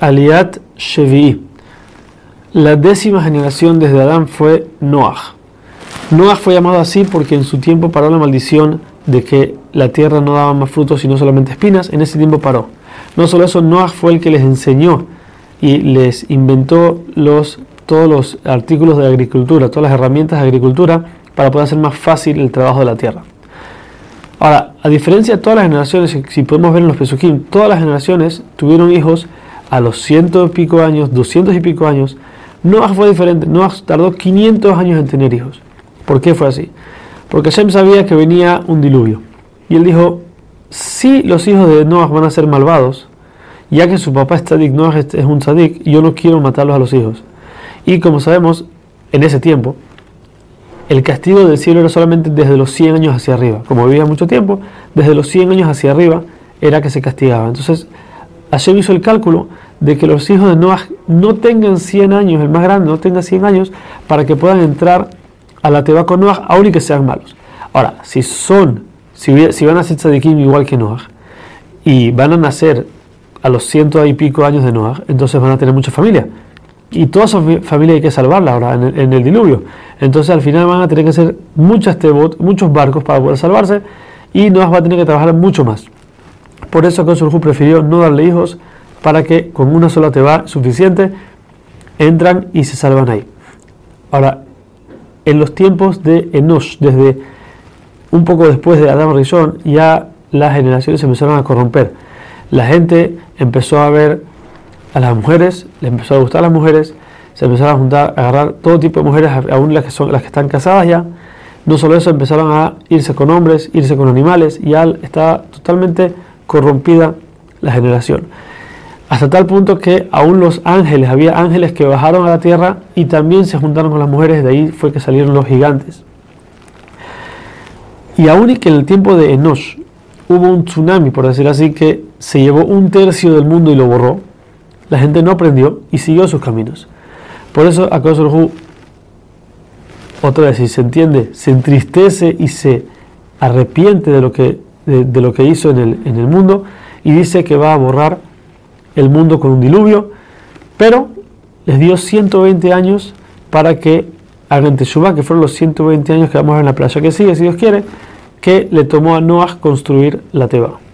Aliat Shevi'i. La décima generación desde Adán fue Noah. Noah fue llamado así porque en su tiempo paró la maldición de que la tierra no daba más frutos sino solamente espinas. En ese tiempo paró. No solo eso, Noah fue el que les enseñó y les inventó los, todos los artículos de agricultura, todas las herramientas de agricultura para poder hacer más fácil el trabajo de la tierra. Ahora, a diferencia de todas las generaciones, si podemos ver en los Pesukim, todas las generaciones tuvieron hijos a los ciento y pico años, doscientos y pico años. Noah fue diferente. Noah tardó 500 años en tener hijos. ¿Por qué fue así? Porque Hashem sabía que venía un diluvio. Y él dijo, si los hijos de Noah van a ser malvados, ya que su papá es tzadik, Noah es un tzadik, yo no quiero matarlos a los hijos. Y como sabemos, en ese tiempo, el castigo del cielo era solamente desde los 100 años hacia arriba. Como vivía mucho tiempo, desde los 100 años hacia arriba era que se castigaba. Entonces, Hashem hizo el cálculo de que los hijos de Noah no tengan 100 años, el más grande no tenga 100 años, para que puedan entrar a la Teba con Noah, aun y que sean malos. Ahora, si son, si, van a ser tzadikim igual que Noah, y van a nacer a los ciento y pico años de Noah, entonces van a tener mucha familia. Y toda esa familia hay que salvarla ahora en el, diluvio. Entonces al final van a tener que hacer muchas tebot, muchos barcos para poder salvarse, y Noah va a tener que trabajar mucho más. Por eso Kosurhu prefirió no darle hijos para que con una sola teba suficiente entran y se salvan ahí. Ahora, en los tiempos de Enosh, desde un poco después de Adam Rishon, ya las generaciones se empezaron a corromper. La gente empezó a ver a las mujeres, le empezó a gustar a las mujeres, se empezaron a juntar, a agarrar todo tipo de mujeres, aún las que son las que están casadas ya. No solo eso, empezaron a irse con hombres, irse con animales, y ya está totalmente corrompida la generación. Hasta tal punto que aún los ángeles, había ángeles que bajaron a la tierra y también se juntaron con las mujeres, de ahí fue que salieron los gigantes. Y aún y que en el tiempo de Enosh hubo un tsunami, por decir así, que se llevó un tercio del mundo y lo borró, la gente no aprendió y siguió sus caminos. Por eso Hu, otra vez, si se entiende, se entristece y se arrepiente de lo que, de, lo que hizo en el, en el mundo y dice que va a borrar el mundo con un diluvio, pero les dio 120 años para que hagan Teshuvah, que fueron los 120 años que vamos a ver en la playa que sigue, si Dios quiere, que le tomó a Noah construir la Teba.